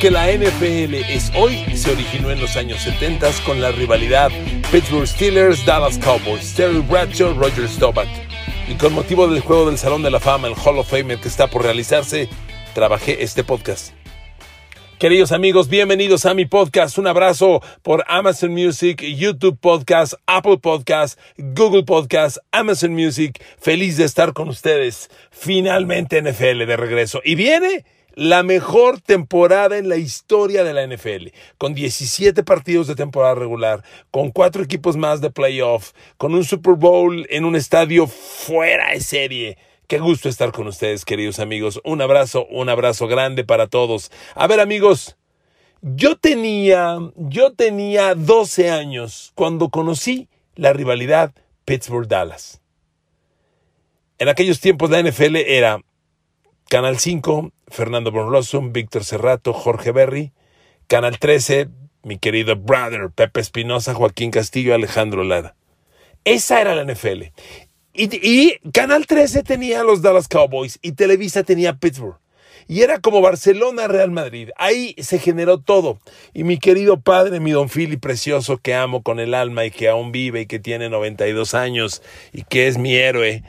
que la NFL es hoy se originó en los años 70 con la rivalidad Pittsburgh Steelers, Dallas Cowboys, Terry Bradshaw, Roger Staubach. Y con motivo del juego del Salón de la Fama, el Hall of Fame que está por realizarse, trabajé este podcast. Queridos amigos, bienvenidos a mi podcast. Un abrazo por Amazon Music, YouTube Podcast, Apple Podcast, Google Podcast, Amazon Music. Feliz de estar con ustedes. Finalmente NFL de regreso. Y viene la mejor temporada en la historia de la NFL, con 17 partidos de temporada regular, con cuatro equipos más de playoff, con un Super Bowl en un estadio fuera de serie. Qué gusto estar con ustedes, queridos amigos. Un abrazo, un abrazo grande para todos. A ver, amigos, yo tenía, yo tenía 12 años cuando conocí la rivalidad Pittsburgh-Dallas. En aquellos tiempos la NFL era Canal 5, Fernando Bonrossum, Víctor Cerrato, Jorge Berry. Canal 13, mi querido brother, Pepe Espinosa, Joaquín Castillo, Alejandro Lara. Esa era la NFL. Y, Canal 13 tenía los Dallas Cowboys y Televisa tenía Pittsburgh. Y era como Barcelona, Real Madrid. Ahí se generó todo. Y mi querido padre, mi don Philly precioso, que amo con el alma y que aún vive y que tiene 92 años y que es mi héroe,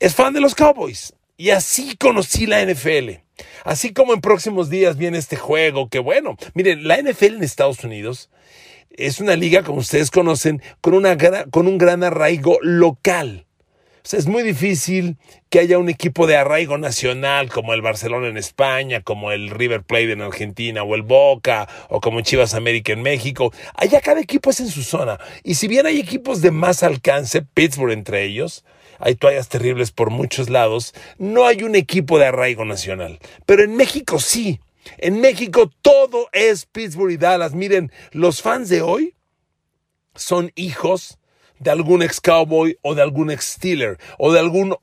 es fan de los Cowboys. Y así conocí la NFL. Así como en próximos días viene este juego, que bueno, miren, la NFL en Estados Unidos es una liga, como ustedes conocen, con, una, con un gran arraigo local. O sea, es muy difícil que haya un equipo de arraigo nacional como el Barcelona en España, como el River Plate en Argentina, o el Boca, o como Chivas América en México. Allá cada equipo es en su zona. Y si bien hay equipos de más alcance, Pittsburgh entre ellos, hay toallas terribles por muchos lados, no hay un equipo de arraigo nacional. Pero en México sí. En México todo es Pittsburgh y Dallas. Miren, los fans de hoy son hijos de algún ex cowboy o de algún ex Steeler o de algún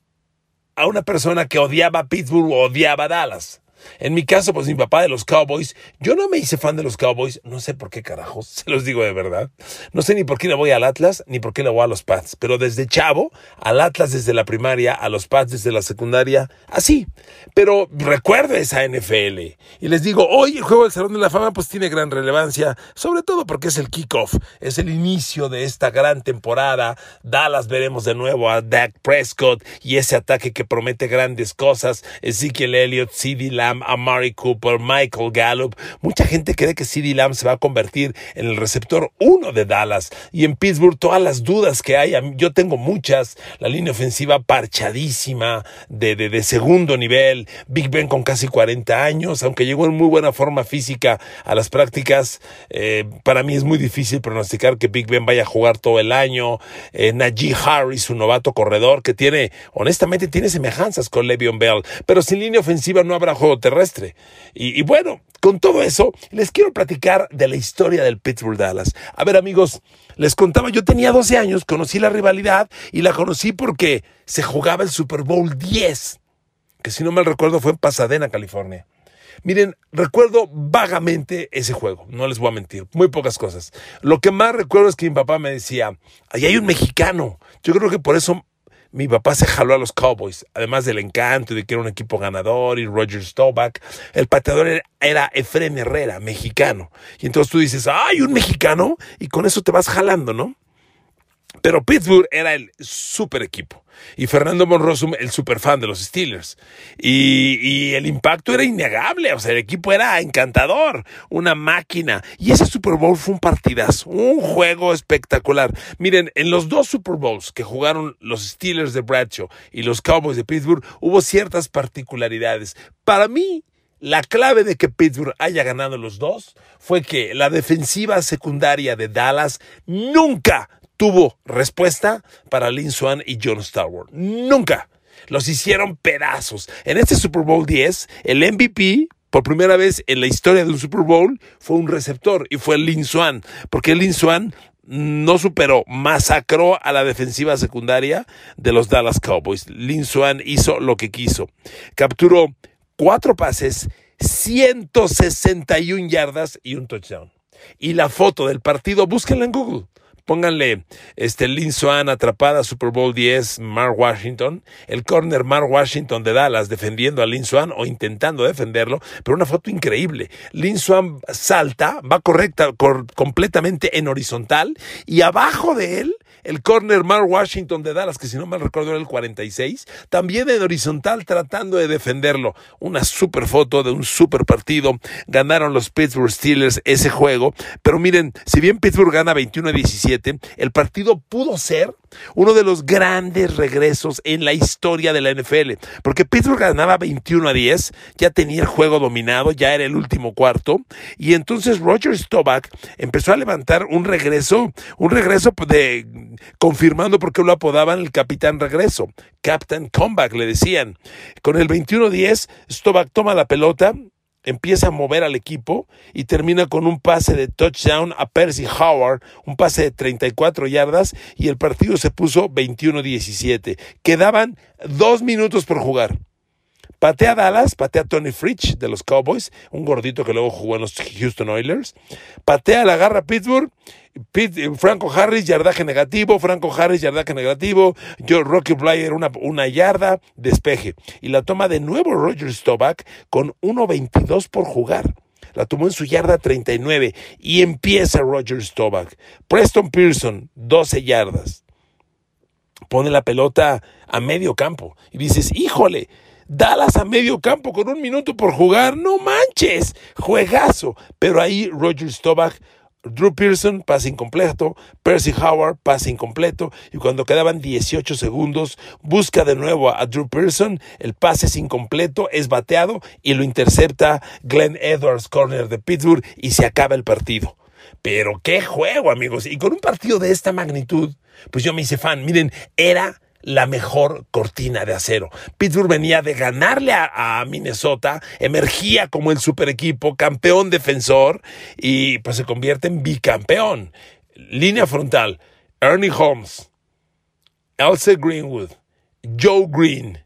a una persona que odiaba Pittsburgh o odiaba Dallas. En mi caso, pues mi papá de los Cowboys, yo no me hice fan de los Cowboys, no sé por qué carajos, se los digo de verdad. No sé ni por qué le voy al Atlas, ni por qué le voy a los Pats, pero desde chavo, al Atlas desde la primaria, a los Pats desde la secundaria, así. Pero recuerdo esa NFL. Y les digo, hoy el juego del Salón de la Fama pues tiene gran relevancia, sobre todo porque es el kickoff, es el inicio de esta gran temporada. Dallas veremos de nuevo a Dak Prescott y ese ataque que promete grandes cosas. Ezekiel Elliott, CeeDee Lamb, Amari Cooper, Michael Gallup. Mucha gente cree que CeeDee Lamb se va a convertir en el receptor uno de Dallas. Y en Pittsburgh todas las dudas que hay, yo tengo muchas. La línea ofensiva parchadísima, de, de, segundo nivel. Big Ben con casi 40 años, aunque llegó en muy buena forma física a las prácticas. Eh, para mí es muy difícil pronosticar que Big Ben vaya a jugar todo el año. Eh, Najee Harris, un novato corredor que tiene, honestamente, tiene semejanzas con Le'Veon Bell. Pero sin línea ofensiva no habrá juego terrestre. Y, bueno, con todo eso, les quiero platicar de la historia del Pittsburgh Dallas. A ver, amigos, les contaba, yo tenía 12 años, conocí la rivalidad y la conocí porque se jugaba el Super Bowl 10, que si no mal recuerdo fue en Pasadena, California. Miren, recuerdo vagamente ese juego, no les voy a mentir, muy pocas cosas. Lo que más recuerdo es que mi papá me decía, ahí hay un mexicano. Yo creo que por eso mi papá se jaló a los Cowboys, además del encanto de que era un equipo ganador y Roger Staubach. El pateador era Efren Herrera, mexicano. Y entonces tú dices, ¡ay, un mexicano! Y con eso te vas jalando, ¿no? Pero Pittsburgh era el super equipo y Fernando Monrosum el super fan de los Steelers. Y, el impacto era innegable, o sea, el equipo era encantador, una máquina. Y ese Super Bowl fue un partidazo, un juego espectacular. Miren, en los dos Super Bowls que jugaron los Steelers de Bradshaw y los Cowboys de Pittsburgh, hubo ciertas particularidades. Para mí, la clave de que Pittsburgh haya ganado los dos fue que la defensiva secundaria de Dallas nunca tuvo respuesta para Lin Swan y John Starward. Nunca. Los hicieron pedazos. En este Super Bowl 10, el MVP por primera vez en la historia de un Super Bowl fue un receptor y fue Lin Swan, porque Lin Swan no superó, masacró a la defensiva secundaria de los Dallas Cowboys. Lin Swan hizo lo que quiso. Capturó cuatro pases, 161 yardas y un touchdown. Y la foto del partido, búsquenla en Google Pónganle este Lin Swan atrapada Super Bowl 10 Mark Washington, el corner Mark Washington de Dallas defendiendo a Lin Swan o intentando defenderlo, pero una foto increíble. Lin Swan salta, va correcta, completamente en horizontal y abajo de él el corner Mark Washington de Dallas, que si no mal recuerdo era el 46, también en horizontal tratando de defenderlo. Una super foto de un super partido. Ganaron los Pittsburgh Steelers ese juego, pero miren, si bien Pittsburgh gana 21 a 17, el partido pudo ser uno de los grandes regresos en la historia de la NFL, porque Pittsburgh ganaba 21 a 10, ya tenía el juego dominado, ya era el último cuarto, y entonces Roger Staubach empezó a levantar un regreso, un regreso de confirmando por qué lo apodaban el Capitán Regreso, Captain Comeback le decían. Con el 21-10, Staubach toma la pelota, empieza a mover al equipo y termina con un pase de touchdown a Percy Howard, un pase de 34 yardas y el partido se puso 21-17. Quedaban dos minutos por jugar. Patea Dallas, patea Tony Fritsch de los Cowboys, un gordito que luego jugó en los Houston Oilers. Patea la garra Pittsburgh. Franco Harris, yardaje negativo. Franco Harris, yardaje negativo. Yo, Rocky Flyer, una, una yarda, despeje. Y la toma de nuevo Roger Staubach con 1.22 por jugar. La tomó en su yarda 39 y empieza Roger Staubach. Preston Pearson, 12 yardas. Pone la pelota a medio campo y dices, híjole, Dallas a medio campo con un minuto por jugar, no manches, juegazo. Pero ahí Roger Staubach, Drew Pearson, pase incompleto, Percy Howard, pase incompleto, y cuando quedaban 18 segundos, busca de nuevo a Drew Pearson, el pase es incompleto, es bateado y lo intercepta Glenn Edwards, corner de Pittsburgh, y se acaba el partido. Pero qué juego, amigos. Y con un partido de esta magnitud, pues yo me hice fan. Miren, era la mejor cortina de acero. Pittsburgh venía de ganarle a, Minnesota, emergía como el super equipo, campeón defensor y pues se convierte en bicampeón. Línea frontal, Ernie Holmes, Elsie Greenwood, Joe Green,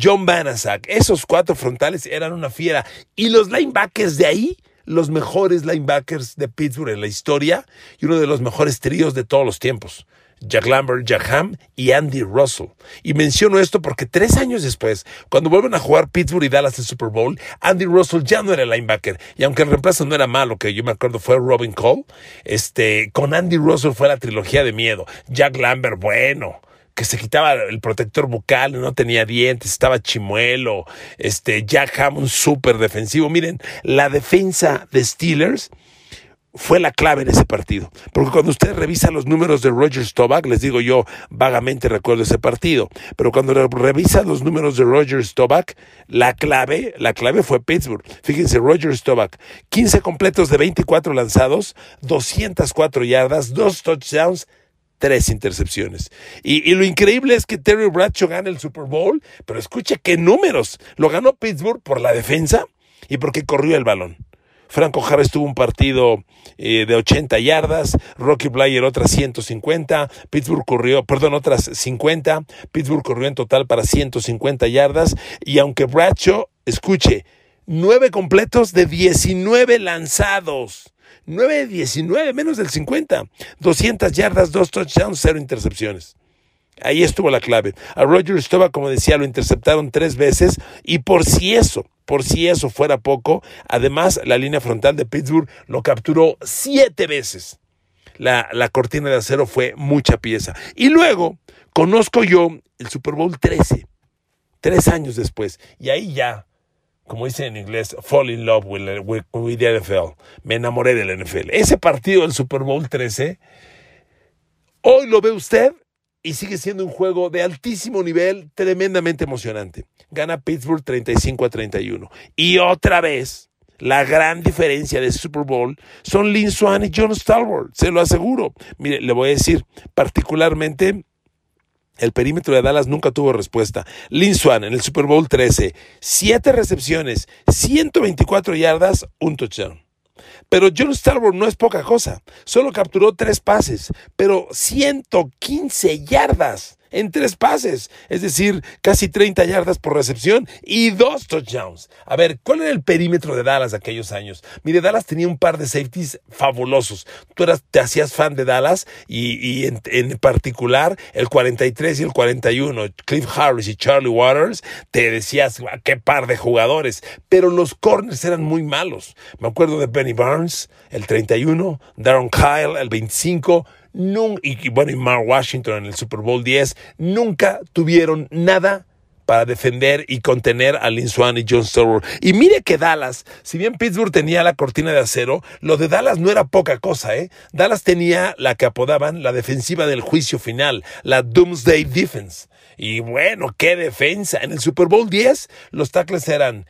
John Banasak, esos cuatro frontales eran una fiera. Y los linebackers de ahí, los mejores linebackers de Pittsburgh en la historia y uno de los mejores tríos de todos los tiempos. Jack Lambert, Jack Ham y Andy Russell. Y menciono esto porque tres años después, cuando vuelven a jugar Pittsburgh y Dallas el Super Bowl, Andy Russell ya no era linebacker. Y aunque el reemplazo no era malo, que yo me acuerdo fue Robin Cole, este, con Andy Russell fue la trilogía de miedo. Jack Lambert, bueno que se quitaba el protector bucal, no tenía dientes, estaba chimuelo, este Jack un súper defensivo. Miren, la defensa de Steelers fue la clave en ese partido. Porque cuando usted revisa los números de Roger Staubach, les digo yo, vagamente recuerdo ese partido, pero cuando revisa los números de Roger Staubach, la clave, la clave fue Pittsburgh. Fíjense, Roger Staubach, 15 completos de 24 lanzados, 204 yardas, dos touchdowns, tres intercepciones. Y, lo increíble es que Terry Bradshaw gana el Super Bowl, pero escuche qué números. Lo ganó Pittsburgh por la defensa y porque corrió el balón. Franco Harris tuvo un partido eh, de 80 yardas, Rocky Blair otras 150, Pittsburgh corrió, perdón, otras 50, Pittsburgh corrió en total para 150 yardas y aunque Bradshaw, escuche, 9 completos de 19 lanzados. 9 de 19, menos del 50. 200 yardas, 2 touchdowns, 0 intercepciones. Ahí estuvo la clave. A Roger Stova, como decía, lo interceptaron tres veces y por si eso, por si eso fuera poco, además la línea frontal de Pittsburgh lo capturó siete veces. La, la cortina de acero fue mucha pieza. Y luego conozco yo el Super Bowl 13, tres años después, y ahí ya como dice en inglés, fall in love with, with, the NFL. Me enamoré del NFL. Ese partido del Super Bowl 13, hoy lo ve usted y sigue siendo un juego de altísimo nivel, tremendamente emocionante. Gana Pittsburgh 35 a 31. Y otra vez, la gran diferencia de Super Bowl son Lynn Swan y John Stalwart, se lo aseguro. Mire, le voy a decir, particularmente el perímetro de Dallas nunca tuvo respuesta. Lynn Swan en el Super Bowl 13, 7 recepciones, 124 yardas, un touchdown. Pero John Starbord no es poca cosa. Solo capturó tres pases, pero 115 yardas. En tres pases, es decir, casi 30 yardas por recepción y dos touchdowns. A ver, ¿cuál era el perímetro de Dallas aquellos años? Mire, Dallas tenía un par de safeties fabulosos. Tú eras, te hacías fan de Dallas y, en, particular el 43 y el 41, Cliff Harris y Charlie Waters, te decías, qué par de jugadores, pero los corners eran muy malos. Me acuerdo de Benny Barnes, el 31, Darren Kyle, el 25, y, bueno, y Mark Washington en el Super Bowl 10, nunca tuvieron nada para defender y contener a Lin Swan y John Stowell. Y mire que Dallas, si bien Pittsburgh tenía la cortina de acero, lo de Dallas no era poca cosa, ¿eh? Dallas tenía la que apodaban la defensiva del juicio final, la Doomsday Defense. Y bueno, qué defensa. En el Super Bowl 10, los tackles eran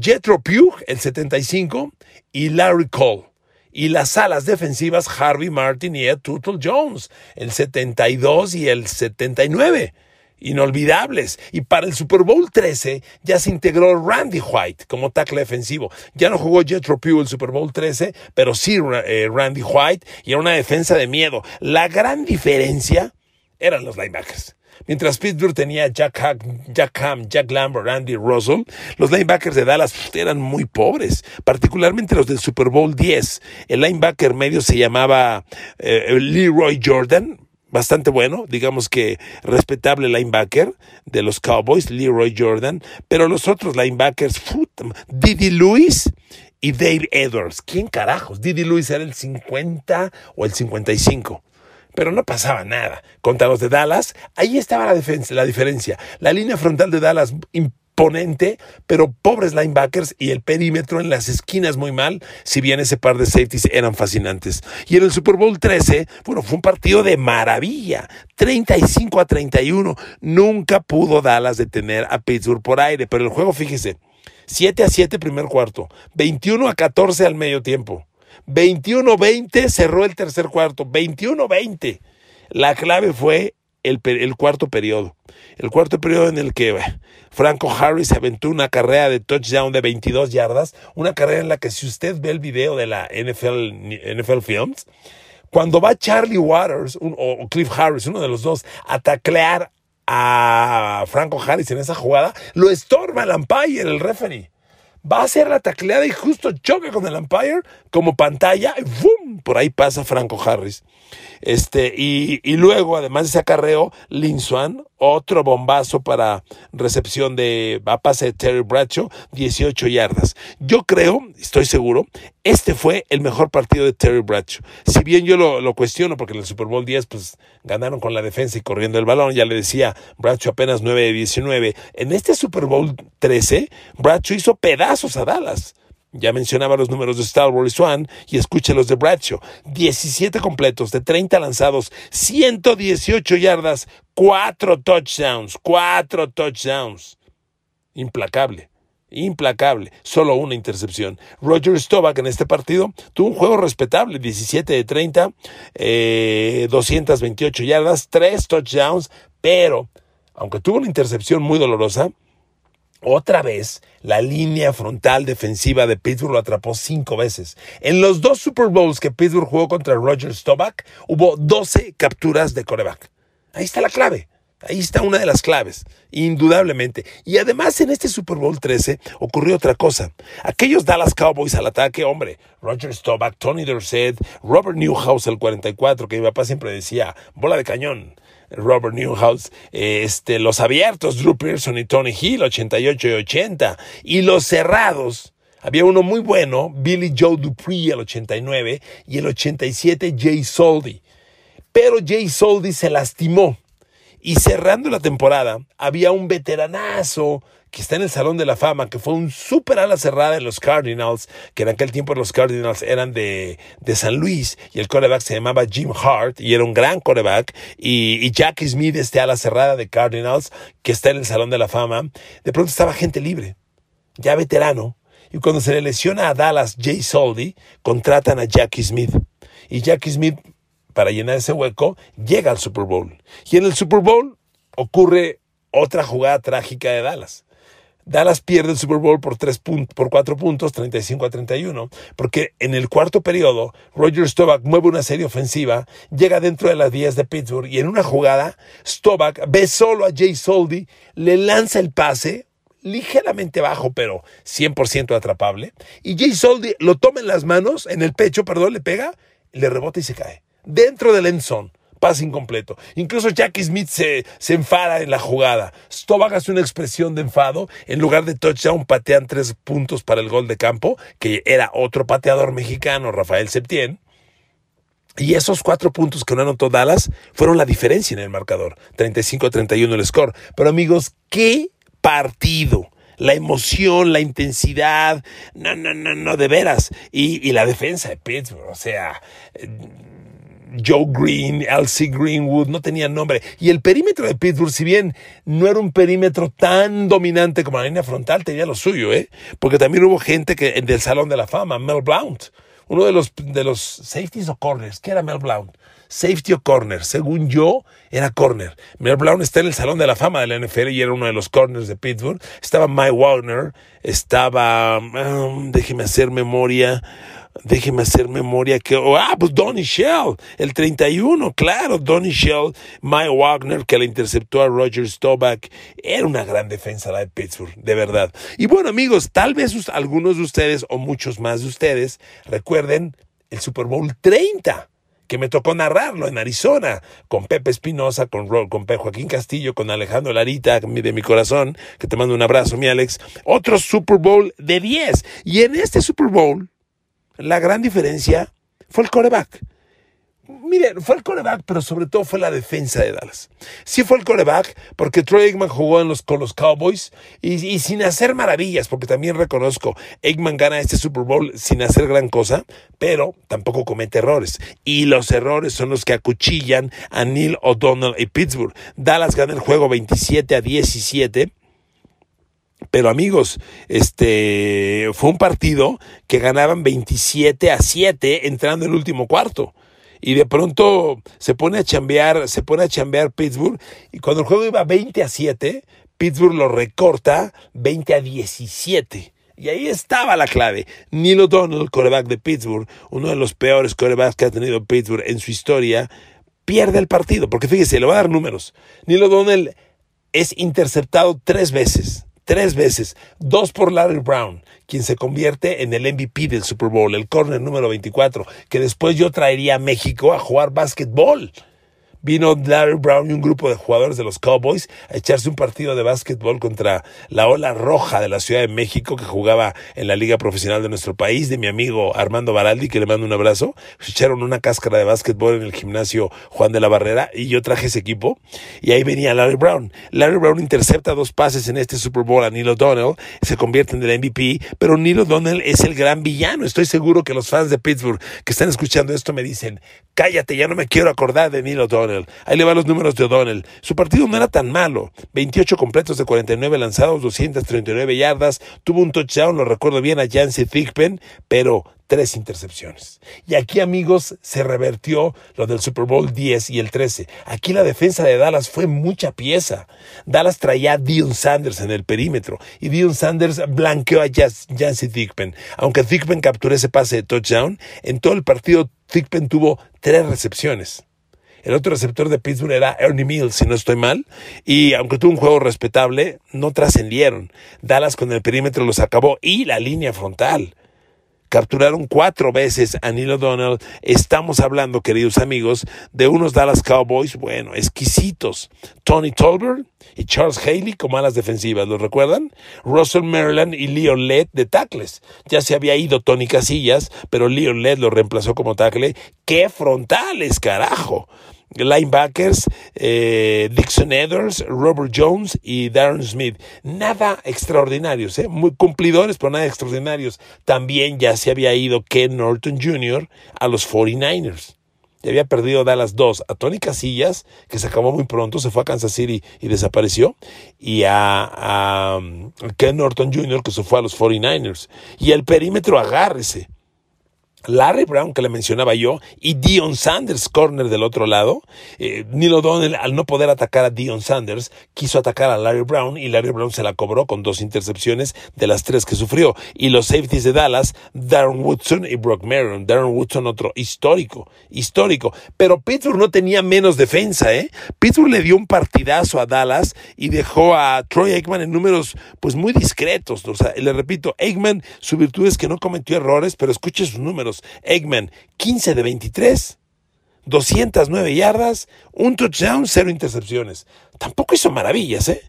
Jethro Pugh, el 75, y Larry Cole y las alas defensivas Harvey Martin y Ed Tuttle Jones, el 72 y el 79 inolvidables. Y para el Super Bowl 13 ya se integró Randy White como tackle defensivo. Ya no jugó Jetro Pugh el Super Bowl 13, pero sí eh, Randy White y era una defensa de miedo. La gran diferencia eran los linebackers. Mientras Pittsburgh tenía Jack, Jack Ham, Jack Lambert, Andy Russell, los linebackers de Dallas eran muy pobres, particularmente los del Super Bowl 10. El linebacker medio se llamaba eh, Leroy Jordan, bastante bueno, digamos que respetable linebacker de los Cowboys, Leroy Jordan, pero los otros linebackers, Didi Lewis y Dave Edwards. ¿Quién carajos? Didi Lewis era el 50 o el 55 pero no pasaba nada. Contra los de Dallas, ahí estaba la, la diferencia. La línea frontal de Dallas imponente, pero pobres linebackers y el perímetro en las esquinas muy mal, si bien ese par de safeties eran fascinantes. Y en el Super Bowl 13, bueno, fue un partido de maravilla, 35 a 31. Nunca pudo Dallas detener a Pittsburgh por aire, pero el juego, fíjese, 7 a 7 primer cuarto, 21 a 14 al medio tiempo. 21-20 cerró el tercer cuarto. 21-20. La clave fue el, cuarto periodo. El cuarto periodo en el que Franco Harris aventó una carrera de touchdown de 22 yardas. Una carrera en la que si usted ve el video de la NFL, NFL Films, cuando va Charlie Waters o Cliff Harris, uno de los dos, a taclear a Franco Harris en esa jugada, lo estorba el umpire, el referee va a hacer la tacleada y justo choca con el umpire como pantalla y ¡bum! Por ahí pasa Franco Harris. Este, y, luego, además de ese acarreo, Lin Swan, otro bombazo para recepción de a pase de Terry Bradshaw, 18 yardas. Yo creo, estoy seguro, este fue el mejor partido de Terry Bradshaw. Si bien yo lo, cuestiono, porque en el Super Bowl 10 pues, ganaron con la defensa y corriendo el balón, ya le decía, Bradshaw apenas 9 de 19. En este Super Bowl 13, Bradshaw hizo pedazos a Dallas. Ya mencionaba los números de Star Wars Swan y escuche los de Bradshaw. 17 completos de 30 lanzados, 118 yardas, 4 touchdowns, 4 touchdowns. Implacable, implacable. Solo una intercepción. Roger Staubach en este partido tuvo un juego respetable, 17 de 30, 228 eh, yardas, 3 touchdowns, pero aunque tuvo una intercepción muy dolorosa, otra vez, la línea frontal defensiva de Pittsburgh lo atrapó cinco veces. En los dos Super Bowls que Pittsburgh jugó contra Roger Staubach, hubo 12 capturas de coreback. Ahí está la clave. Ahí está una de las claves, indudablemente. Y además en este Super Bowl 13 ocurrió otra cosa. Aquellos Dallas Cowboys al ataque, hombre, Roger Staubach, Tony Dorsett, Robert Newhouse, el 44, que mi papá siempre decía, bola de cañón. Robert Newhouse, este, los abiertos, Drew Pearson y Tony Hill, 88 y 80, y los cerrados. Había uno muy bueno, Billy Joe Dupree, el 89, y el 87, Jay Soldy. Pero Jay Soldy se lastimó. Y cerrando la temporada, había un veteranazo que está en el Salón de la Fama, que fue un súper ala cerrada en los Cardinals, que en aquel tiempo los Cardinals eran de, de San Luis, y el coreback se llamaba Jim Hart, y era un gran coreback, y, y Jackie Smith, este ala cerrada de Cardinals, que está en el Salón de la Fama, de pronto estaba gente libre, ya veterano, y cuando se le lesiona a Dallas Jay Soldy, contratan a Jackie Smith. Y Jackie Smith, para llenar ese hueco, llega al Super Bowl. Y en el Super Bowl ocurre otra jugada trágica de Dallas. Dallas pierde el Super Bowl por, tres por cuatro puntos, 35 a 31, porque en el cuarto periodo Roger Staubach mueve una serie ofensiva, llega dentro de las 10 de Pittsburgh y en una jugada Staubach ve solo a Jay Soldy, le lanza el pase, ligeramente bajo, pero 100% atrapable, y Jay Soldy lo toma en las manos, en el pecho, perdón, le pega, le rebota y se cae, dentro del end zone pase incompleto. Incluso Jackie Smith se, se enfada en la jugada. Stovak hace una expresión de enfado. En lugar de touchdown, patean tres puntos para el gol de campo, que era otro pateador mexicano, Rafael Septién. Y esos cuatro puntos que no anotó Dallas fueron la diferencia en el marcador. 35-31 el score. Pero amigos, ¿qué partido? la emoción, la intensidad, no, no, no, no, de veras. Y, y la defensa de Pittsburgh, o sea, Joe Green, Elsie Greenwood, no tenían nombre. Y el perímetro de Pittsburgh, si bien no era un perímetro tan dominante como la línea frontal, tenía lo suyo, ¿eh? Porque también hubo gente que del Salón de la Fama, Mel Blount, uno de los, de los safeties o corners. ¿Qué era Mel Blount? Safety o corner. Según yo, era corner. Mel Blount está en el Salón de la Fama de la NFL y era uno de los corners de Pittsburgh. Estaba Mike Wagner, estaba, um, déjeme hacer memoria, déjeme hacer memoria que, oh, ah, pues Shell, el 31, claro, Donny Shell, Mike Wagner, que le interceptó a Roger Staubach, era una gran defensa la de Pittsburgh, de verdad. Y bueno, amigos, tal vez algunos de ustedes, o muchos más de ustedes, recuerden el Super Bowl 30 que me tocó narrarlo en Arizona, con Pepe Espinosa, con, con Joaquín Castillo, con Alejandro Larita, de mi corazón, que te mando un abrazo, mi Alex. Otro Super Bowl de 10. Y en este Super Bowl, la gran diferencia fue el coreback. Mire, fue el coreback, pero sobre todo fue la defensa de Dallas. Sí fue el coreback, porque Troy Aikman jugó con los Cowboys y, sin hacer maravillas, porque también reconozco, Aikman gana este Super Bowl sin hacer gran cosa, pero tampoco comete errores. Y los errores son los que acuchillan a Neil O'Donnell y Pittsburgh. Dallas gana el juego 27 a 17 pero amigos, este fue un partido que ganaban 27 a 7 entrando en el último cuarto. Y de pronto se pone a chambear, se pone a chambear Pittsburgh. Y cuando el juego iba 20 a 7, Pittsburgh lo recorta 20 a 17. Y ahí estaba la clave. Neil O'Donnell, coreback de Pittsburgh, uno de los peores corebacks que ha tenido Pittsburgh en su historia, pierde el partido. Porque fíjese, le voy a dar números. Neil O'Donnell es interceptado tres veces tres veces, dos por Larry Brown, quien se convierte en el MVP del Super Bowl, el corner número 24, que después yo traería a México a jugar básquetbol vino Larry Brown y un grupo de jugadores de los Cowboys a echarse un partido de básquetbol contra la ola roja de la Ciudad de México que jugaba en la liga profesional de nuestro país, de mi amigo Armando Baraldi, que le mando un abrazo. Echaron una cáscara de básquetbol en el gimnasio Juan de la Barrera y yo traje ese equipo y ahí venía Larry Brown. Larry Brown intercepta dos pases en este Super Bowl a Neil O'Donnell, se convierte en el MVP, pero Neil O'Donnell es el gran villano. Estoy seguro que los fans de Pittsburgh que están escuchando esto me dicen, cállate, ya no me quiero acordar de Neil O'Donnell. Ahí le van los números de O'Donnell. Su partido no era tan malo. 28 completos de 49 lanzados, 239 yardas. Tuvo un touchdown, lo recuerdo bien, a Jancy Thigpen, pero tres intercepciones. Y aquí, amigos, se revertió lo del Super Bowl 10 y el 13. Aquí la defensa de Dallas fue mucha pieza. Dallas traía a Dion Sanders en el perímetro y Dion Sanders blanqueó a Jancy Thigpen. Aunque Thigpen capturó ese pase de touchdown, en todo el partido Thigpen tuvo tres recepciones. El otro receptor de Pittsburgh era Ernie Mills, si no estoy mal. Y aunque tuvo un juego respetable, no trascendieron. Dallas con el perímetro los acabó y la línea frontal. Capturaron cuatro veces a Neil O'Donnell. Estamos hablando, queridos amigos, de unos Dallas Cowboys, bueno, exquisitos. Tony Tolbert y Charles Haley como alas defensivas, ¿lo recuerdan? Russell Maryland y Led de tackles. Ya se había ido Tony Casillas, pero Leon Led lo reemplazó como tackle. ¡Qué frontales, carajo! Linebackers, eh, Dixon Edwards, Robert Jones y Darren Smith. Nada extraordinarios, ¿eh? muy cumplidores, pero nada extraordinarios. También ya se había ido Ken Norton Jr. a los 49ers. Ya había perdido Dallas 2 a Tony Casillas, que se acabó muy pronto, se fue a Kansas City y desapareció, y a, a Ken Norton Jr., que se fue a los 49ers. Y el perímetro, agárrese. Larry Brown, que le mencionaba yo, y Dion Sanders, corner del otro lado. Eh, Neil O'Donnell, al no poder atacar a Dion Sanders, quiso atacar a Larry Brown y Larry Brown se la cobró con dos intercepciones de las tres que sufrió. Y los safeties de Dallas, Darren Woodson y Brock Maron. Darren Woodson, otro histórico, histórico. Pero Pittsburgh no tenía menos defensa, ¿eh? Pittsburgh le dio un partidazo a Dallas y dejó a Troy Aikman en números, pues muy discretos. O sea, le repito, Aikman, su virtud es que no cometió errores, pero escuche sus números. Eggman, 15 de 23, 209 yardas, un touchdown, cero intercepciones. Tampoco hizo maravillas, ¿eh?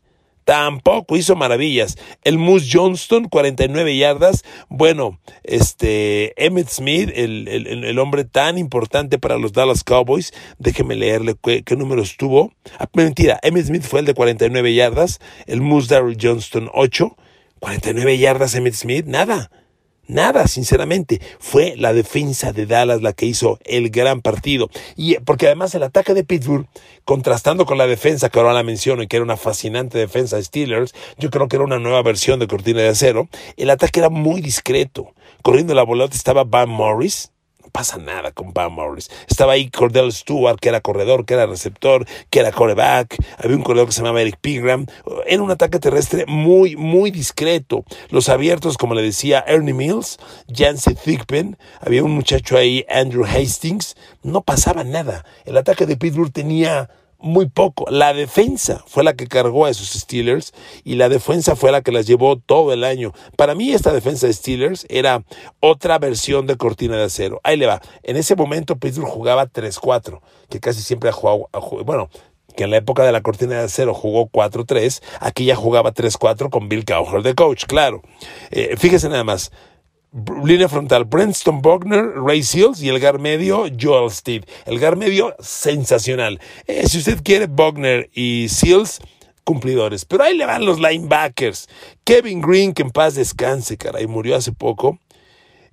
Tampoco hizo maravillas. El Moose Johnston, 49 yardas. Bueno, este, Emmett Smith, el, hombre tan importante para los Dallas Cowboys. Déjeme leerle qué, qué números tuvo. Ah, mentira, Emmett Smith fue el de 49 yardas. El Moose Darryl Johnston, 8. 49 yardas Emmett Smith, nada. Nada, sinceramente. Fue la defensa de Dallas la que hizo el gran partido. Y porque además el ataque de Pittsburgh, contrastando con la defensa que ahora la menciono y que era una fascinante defensa de Steelers, yo creo que era una nueva versión de Cortina de Acero, el ataque era muy discreto. Corriendo la bolota estaba Van Morris, pasa nada con Pam Morris. Estaba ahí Cordell Stewart, que era corredor, que era receptor, que era coreback. Había un corredor que se llamaba Eric Pigram. Era un ataque terrestre muy, muy discreto. Los abiertos, como le decía Ernie Mills, Jancy Thigpen, había un muchacho ahí, Andrew Hastings. No pasaba nada. El ataque de Pittsburgh tenía muy poco. La defensa fue la que cargó a esos Steelers y la defensa fue la que las llevó todo el año. Para mí esta defensa de Steelers era otra versión de cortina de acero. Ahí le va. En ese momento Pittsburgh jugaba 3-4, que casi siempre ha jugado, bueno, que en la época de la cortina de acero jugó 4-3, aquí ya jugaba 3-4 con Bill Cowher de coach, claro. Eh, fíjese nada más, línea frontal, Brenton Bogner, Ray Seals y el gar medio, Joel Steve. El gar medio, sensacional. Eh, si usted quiere, Bogner y Seals, cumplidores. Pero ahí le van los linebackers. Kevin Green, que en paz descanse, caray, murió hace poco.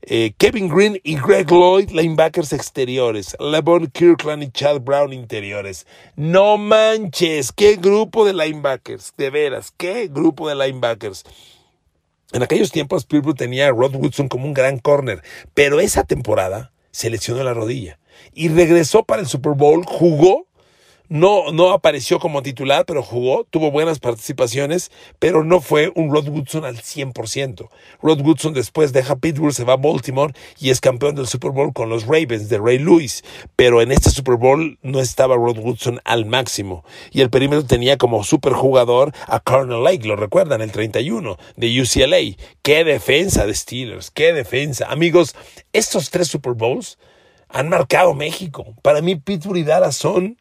Eh, Kevin Green y Greg Lloyd, linebackers exteriores. LeBron Kirkland y Chad Brown, interiores. No manches, qué grupo de linebackers, de veras, qué grupo de linebackers. En aquellos tiempos Pittsburgh tenía a Rod Woodson como un gran corner, pero esa temporada se lesionó la rodilla y regresó para el Super Bowl, jugó no, no apareció como titular, pero jugó, tuvo buenas participaciones, pero no fue un Rod Woodson al 100%. Rod Woodson después deja Pittsburgh, se va a Baltimore y es campeón del Super Bowl con los Ravens de Ray Lewis. Pero en este Super Bowl no estaba Rod Woodson al máximo. Y el perímetro tenía como superjugador a Colonel Lake, lo recuerdan, el 31 de UCLA. Qué defensa de Steelers, qué defensa. Amigos, estos tres Super Bowls han marcado México. Para mí, Pittsburgh y Dallas son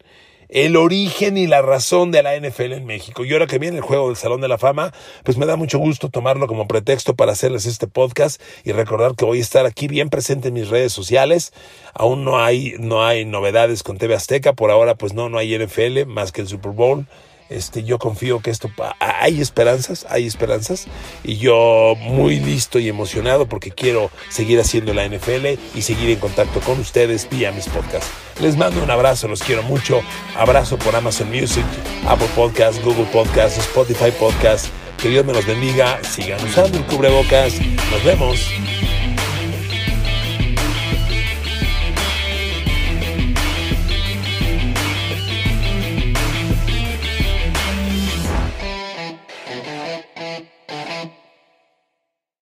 el origen y la razón de la NFL en México. Y ahora que viene el juego del Salón de la Fama, pues me da mucho gusto tomarlo como pretexto para hacerles este podcast y recordar que voy a estar aquí bien presente en mis redes sociales. Aún no hay, no hay novedades con TV Azteca, por ahora pues no, no hay NFL más que el Super Bowl. Este, yo confío que esto hay esperanzas, hay esperanzas y yo muy listo y emocionado porque quiero seguir haciendo la NFL y seguir en contacto con ustedes vía mis podcasts. Les mando un abrazo, los quiero mucho. Abrazo por Amazon Music, Apple Podcasts, Google Podcasts, Spotify Podcasts. Que Dios me los bendiga. Sigan usando el cubrebocas. Nos vemos.